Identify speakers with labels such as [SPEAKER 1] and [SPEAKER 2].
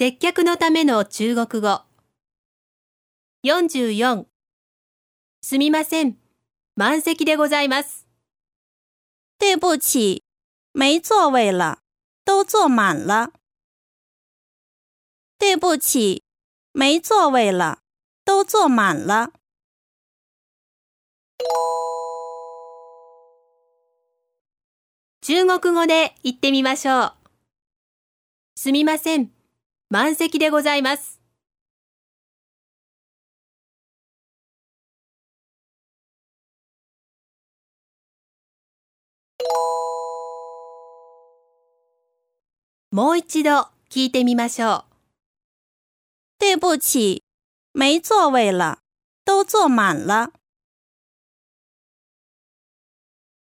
[SPEAKER 1] 接客のための中国語。44すみません。満席でございます。
[SPEAKER 2] 对不起，没座位了，都坐满了。对不起，没座位了，都坐满了。
[SPEAKER 1] 中国語で言ってみましょう。すみません。満席でございます。もう一度聞いてみましょう。
[SPEAKER 2] 对不起，没座位了，都坐满了。